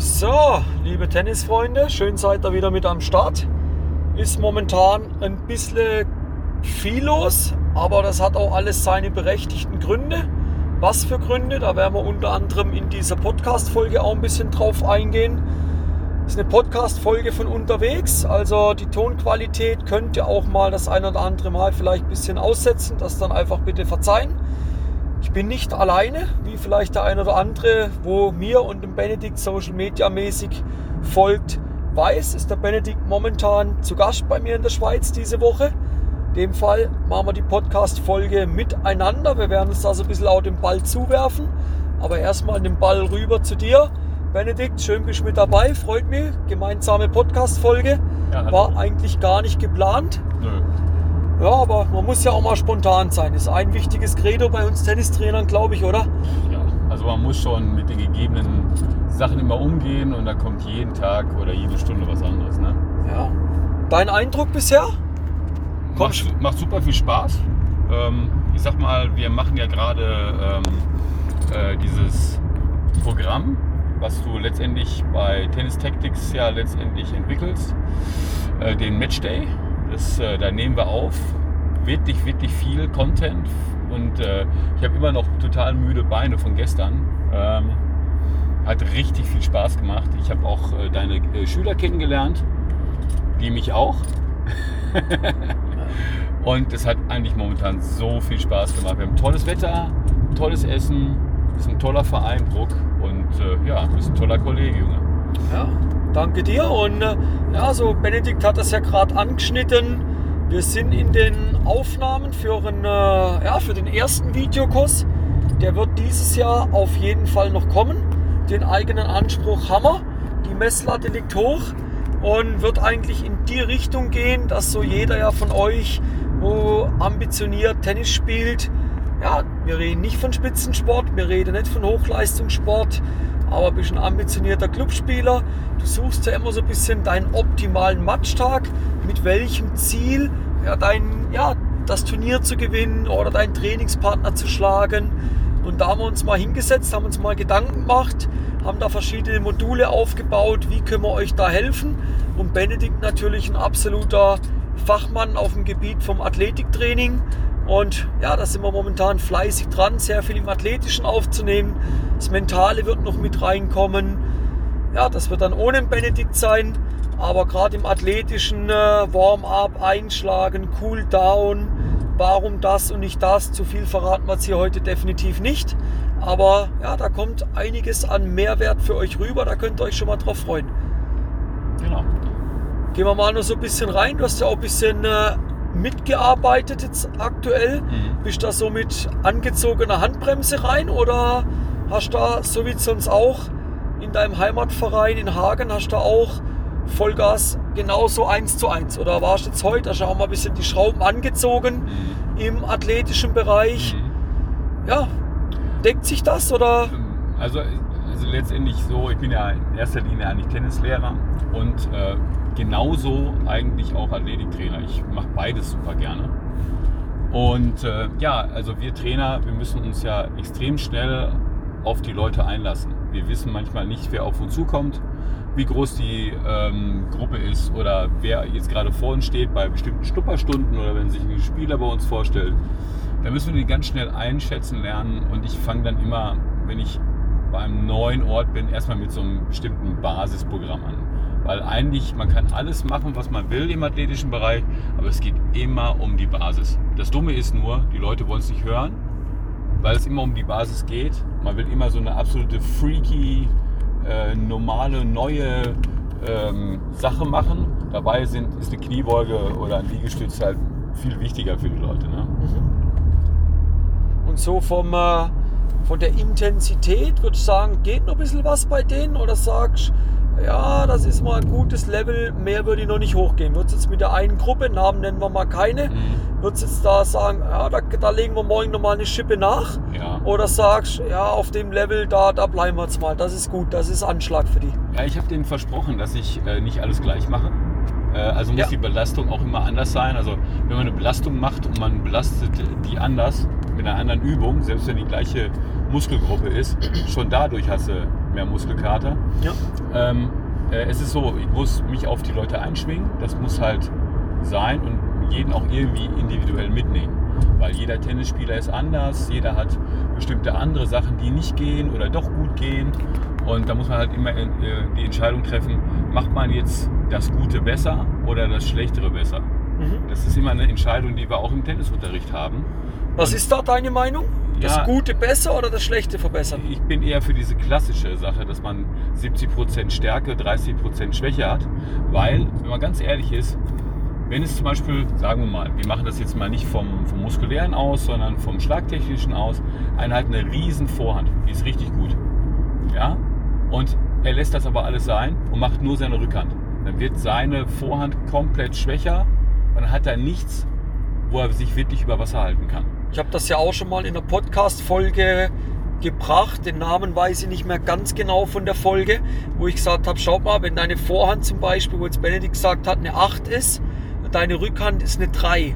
So, liebe Tennisfreunde, schön seid ihr wieder mit am Start. Ist momentan ein bisschen viel los, aber das hat auch alles seine berechtigten Gründe. Was für Gründe? Da werden wir unter anderem in dieser Podcast-Folge auch ein bisschen drauf eingehen. Das ist eine Podcast-Folge von unterwegs, also die Tonqualität könnt ihr auch mal das ein oder andere Mal vielleicht ein bisschen aussetzen, das dann einfach bitte verzeihen. Ich bin nicht alleine, wie vielleicht der ein oder andere, wo mir und dem Benedikt Social Media mäßig folgt, weiß, ist der Benedikt momentan zu Gast bei mir in der Schweiz diese Woche. In dem Fall machen wir die Podcast-Folge miteinander. Wir werden uns da so ein bisschen auch den Ball zuwerfen. Aber erstmal den Ball rüber zu dir. Benedikt, schön bist du mit dabei, freut mich. Gemeinsame Podcast-Folge. Ja, War eigentlich gar nicht geplant. Nö. Ja, aber man muss ja auch mal spontan sein. Das ist ein wichtiges Credo bei uns Tennistrainern, glaube ich, oder? Ja, also man muss schon mit den gegebenen Sachen immer umgehen und da kommt jeden Tag oder jede Stunde was anderes. Ne? Ja. Dein Eindruck bisher? Macht, macht super viel Spaß. Ähm, ich sag mal, wir machen ja gerade ähm, äh, dieses Programm, was du letztendlich bei Tennis Tactics ja letztendlich entwickelst, äh, den Matchday. Das, äh, da nehmen wir auf wirklich, wirklich viel Content und äh, ich habe immer noch total müde Beine von gestern. Ähm, hat richtig viel Spaß gemacht. Ich habe auch äh, deine äh, Schüler kennengelernt, die mich auch. Und es hat eigentlich momentan so viel Spaß gemacht. Wir haben tolles Wetter, tolles Essen, ist ein toller Verein, Bruck. Und äh, ja, du bist ein toller Kollege, Junge. Ja, danke dir. Und äh, ja, so Benedikt hat das ja gerade angeschnitten. Wir sind in den Aufnahmen für, einen, äh, ja, für den ersten Videokurs. Der wird dieses Jahr auf jeden Fall noch kommen. Den eigenen Anspruch wir. Die Messlatte liegt hoch und wird eigentlich in die Richtung gehen, dass so jeder ja von euch, wo ambitioniert Tennis spielt, ja, wir reden nicht von Spitzensport, wir reden nicht von Hochleistungssport, aber bist ein ambitionierter Clubspieler. Du suchst ja immer so ein bisschen deinen optimalen Matchtag, mit welchem Ziel ja, dein, ja, das Turnier zu gewinnen oder deinen Trainingspartner zu schlagen. Und da haben wir uns mal hingesetzt, haben uns mal Gedanken gemacht, haben da verschiedene Module aufgebaut, wie können wir euch da helfen. Und Benedikt natürlich ein absoluter Fachmann auf dem Gebiet vom Athletiktraining. Und ja, da sind wir momentan fleißig dran, sehr viel im Athletischen aufzunehmen. Das Mentale wird noch mit reinkommen. Ja, das wird dann ohne Benedikt sein. Aber gerade im athletischen äh, Warm-up, Einschlagen, Cool-Down, warum das und nicht das, zu viel verraten wir jetzt hier heute definitiv nicht. Aber ja, da kommt einiges an Mehrwert für euch rüber, da könnt ihr euch schon mal drauf freuen. Genau. Gehen wir mal noch so ein bisschen rein. Du hast ja auch ein bisschen äh, mitgearbeitet jetzt aktuell. Mhm. Bist da so mit angezogener Handbremse rein oder hast da, so wie sonst auch, in deinem Heimatverein in Hagen, hast du auch Vollgas genauso eins zu eins? Oder warst du jetzt heute, hast du auch mal ein bisschen die Schrauben angezogen Mhm. im athletischen Bereich? Mhm. Ja, deckt sich das oder? Also, also letztendlich so, ich bin ja in erster Linie eigentlich Tennislehrer und äh, genauso eigentlich auch Athletiktrainer. Ich mache beides super gerne. Und äh, ja, also wir Trainer, wir müssen uns ja extrem schnell auf die Leute einlassen. Wir wissen manchmal nicht, wer auf uns zukommt, wie groß die ähm, Gruppe ist oder wer jetzt gerade vor uns steht bei bestimmten Schnupperstunden oder wenn sich ein Spieler bei uns vorstellt. Da müssen wir die ganz schnell einschätzen lernen und ich fange dann immer, wenn ich bei einem neuen Ort bin, erstmal mit so einem bestimmten Basisprogramm an. Weil eigentlich, man kann alles machen, was man will im athletischen Bereich, aber es geht immer um die Basis. Das Dumme ist nur, die Leute wollen es nicht hören, weil es immer um die Basis geht. Man will immer so eine absolute freaky, äh, normale, neue ähm, Sache machen. Dabei sind, ist eine Kniebeuge oder ein Liegestütz halt viel wichtiger für die Leute. Ne? Und so vom, äh, von der Intensität würde ich sagen, geht noch ein bisschen was bei denen oder sagst ja, das ist mal ein gutes Level, mehr würde ich noch nicht hochgehen. Wird jetzt mit der einen Gruppe, Namen nennen wir mal keine, Mhm. wird jetzt da sagen, ja, da, da legen wir morgen nochmal eine Schippe nach? Ja. Oder sagst, ja, auf dem Level, da, da bleiben wir jetzt mal, das ist gut, das ist Anschlag für die. Ja, ich habe denen versprochen, dass ich äh, nicht alles gleich mache. Äh, also muss Ja. die Belastung auch immer anders sein. Also wenn man eine Belastung macht und man belastet die anders mit einer anderen Übung, selbst wenn die gleiche Muskelgruppe ist, schon dadurch hast du mehr Muskelkater. Ja. Ähm, äh, es ist so, ich muss mich auf die Leute einschwingen. Das muss halt sein und jeden auch irgendwie individuell mitnehmen. Weil jeder Tennisspieler ist anders, jeder hat bestimmte andere Sachen, die nicht gehen oder doch gut gehen. Und da muss man halt immer äh, die Entscheidung treffen, macht man jetzt das Gute besser oder das Schlechtere besser. Mhm. Das ist immer eine Entscheidung, die wir auch im Tennisunterricht haben. Was ist da deine Meinung? Das Ja. Gute besser oder das Schlechte verbessern? Ich bin eher für diese klassische Sache, dass man 70% Stärke, 30% Schwäche hat. Weil, wenn man ganz ehrlich ist, wenn es zum Beispiel, sagen wir mal, wir machen das jetzt mal nicht vom, vom muskulären aus, sondern vom schlagtechnischen aus, einer hat eine riesen Vorhand, die ist richtig gut. Ja? Und er lässt das aber alles sein und macht nur seine Rückhand. Dann wird seine Vorhand komplett schwächer und dann hat er nichts, wo er sich wirklich über Wasser halten kann. Ich habe das ja auch schon mal in einer Podcast-Folge gebracht. Den Namen weiß ich nicht mehr ganz genau von der Folge, wo ich gesagt habe, schaut mal, wenn deine Vorhand zum Beispiel, wo jetzt Benedikt gesagt hat, eine 8 ist, deine Rückhand ist eine 3.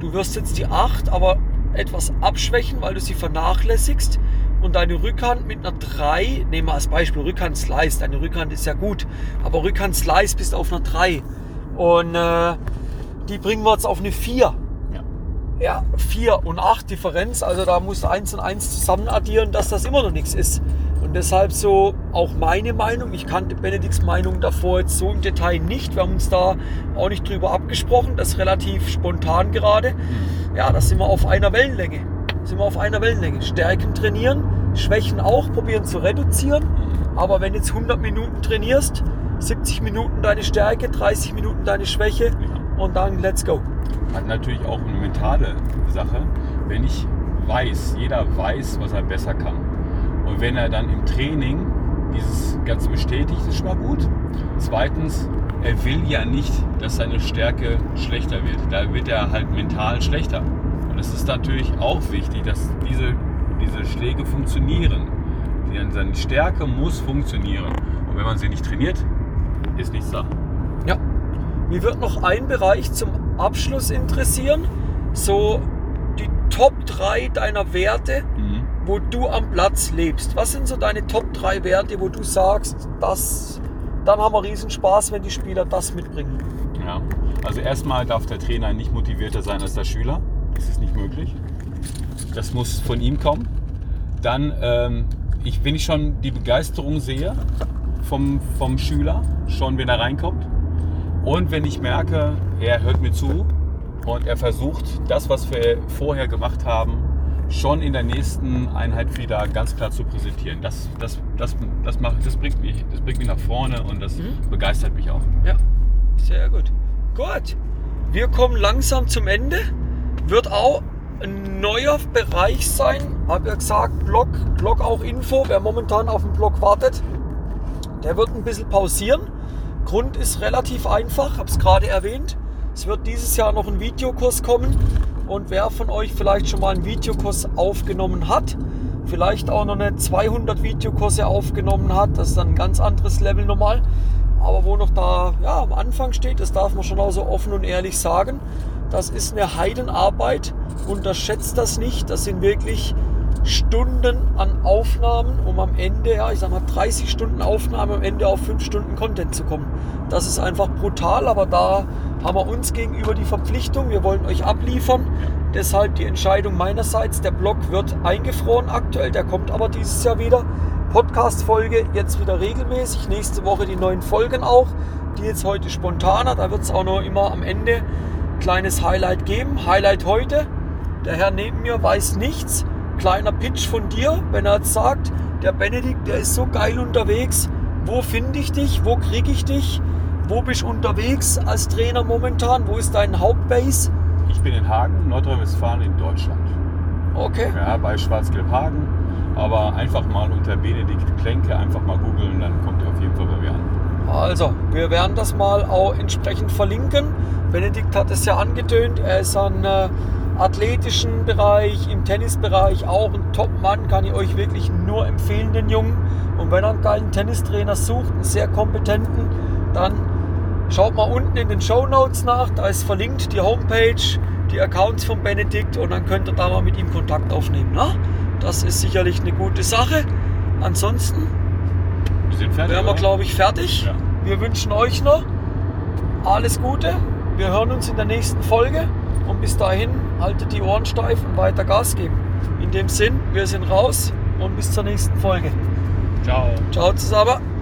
Du wirst jetzt die 8 aber etwas abschwächen, weil du sie vernachlässigst und deine Rückhand mit einer 3, nehmen wir als Beispiel Rückhand Slice, deine Rückhand ist ja gut, aber Rückhand Slice bist auf einer 3 und äh, die bringen wir jetzt auf eine 4. Ja. Ja, 4 und 8 Differenz, also da musst du 1 und 1 zusammen addieren, dass das immer noch nichts ist. Und deshalb so auch meine Meinung. Ich kannte Benedikts Meinung davor jetzt so im Detail nicht. Wir haben uns da auch nicht drüber abgesprochen. Das ist relativ spontan gerade. Ja, da sind wir auf einer Wellenlänge. Sind wir auf einer Wellenlänge. Stärken trainieren, Schwächen auch probieren zu reduzieren. Aber wenn jetzt 100 Minuten trainierst, 70 Minuten deine Stärke, 30 Minuten deine Schwäche und dann let's go. hat natürlich auch eine mentale Sache. Wenn ich weiß, jeder weiß, was er besser kann. Und wenn er dann im Training dieses Ganze bestätigt, ist schon mal gut. Zweitens, er will ja nicht, dass seine Stärke schlechter wird. Da wird er halt mental schlechter. Und es ist natürlich auch wichtig, dass diese, diese Schläge funktionieren. Seine Stärke muss funktionieren. Und wenn man sie nicht trainiert, ist nichts da. Mir wird noch ein Bereich zum Abschluss interessieren. So die Top 3 deiner Werte, Mhm. wo du am Platz lebst. Was sind so deine Top 3 Werte, wo du sagst, das, dann haben wir riesen Spaß, wenn die Spieler das mitbringen? Ja, also erstmal darf der Trainer nicht motivierter sein als der Schüler. Das ist nicht möglich. Das muss von ihm kommen. Dann, ähm, ich, wenn ich schon die Begeisterung sehe vom, vom Schüler, schon wenn er reinkommt. Und wenn ich merke, er hört mir zu und er versucht, das, was wir vorher gemacht haben, schon in der nächsten Einheit wieder ganz klar zu präsentieren. Das, das, das, das, macht, das, bringt, mich, das bringt mich nach vorne und das Mhm. begeistert mich auch. Ja, sehr gut. Gut, wir kommen langsam zum Ende. Wird auch ein neuer Bereich sein. Habe ja gesagt, Blog, Blog auch Info. Wer momentan auf dem Blog wartet, der wird ein bisschen pausieren. Grund ist relativ einfach, habe es gerade erwähnt. Es wird dieses Jahr noch ein Videokurs kommen. Und wer von euch vielleicht schon mal einen Videokurs aufgenommen hat, vielleicht auch noch eine 200 Videokurse aufgenommen hat, das ist dann ein ganz anderes Level nochmal. Aber wo noch da ja, am Anfang steht, das darf man schon auch so offen und ehrlich sagen, das ist eine Heidenarbeit. Unterschätzt das nicht. Das sind wirklich Stunden an Aufnahmen, um am Ende, ja, ich sag mal 30 Stunden Aufnahme, am Ende auf 5 Stunden Content zu kommen. Das ist einfach brutal, aber da haben wir uns gegenüber die Verpflichtung, wir wollen euch abliefern. Deshalb die Entscheidung meinerseits, der Blog wird eingefroren aktuell, der kommt aber dieses Jahr wieder. Podcast-Folge jetzt wieder regelmäßig, nächste Woche die neuen Folgen auch, die jetzt heute spontaner, da wird es auch noch immer am Ende ein kleines Highlight geben. Highlight heute, der Herr neben mir weiß nichts. Kleiner Pitch von dir, wenn er jetzt sagt, der Benedikt, der ist so geil unterwegs. Wo finde ich dich? Wo kriege ich dich? Wo bist du unterwegs als Trainer momentan? Wo ist dein Hauptbase? Ich bin in Hagen, Nordrhein-Westfalen in Deutschland. Okay. Ja, bei Schwarzgelb-Hagen. Aber einfach mal unter Benedikt Klenke einfach mal googeln, dann kommt ihr auf jeden Fall bei mir an. Also, wir werden das mal auch entsprechend verlinken. Benedikt hat es ja angetönt, er ist an äh, athletischen Bereich, im Tennisbereich auch ein Top-Mann, kann ich euch wirklich nur empfehlen, den Jungen. Und wenn er einen geilen Tennistrainer sucht, einen sehr kompetenten, dann schaut mal unten in den Show Notes nach, da ist verlinkt die Homepage, die Accounts von Benedikt und dann könnt ihr da mal mit ihm Kontakt aufnehmen. Ne? Das ist sicherlich eine gute Sache. Ansonsten sind fertig. wären wir, glaube ich, fertig. Ja. Wir wünschen euch noch alles Gute. Wir hören uns in der nächsten Folge. Und bis dahin, haltet die Ohren steif und weiter Gas geben. In dem Sinn, wir sind raus und bis zur nächsten Folge. Ciao. Ciao zusammen.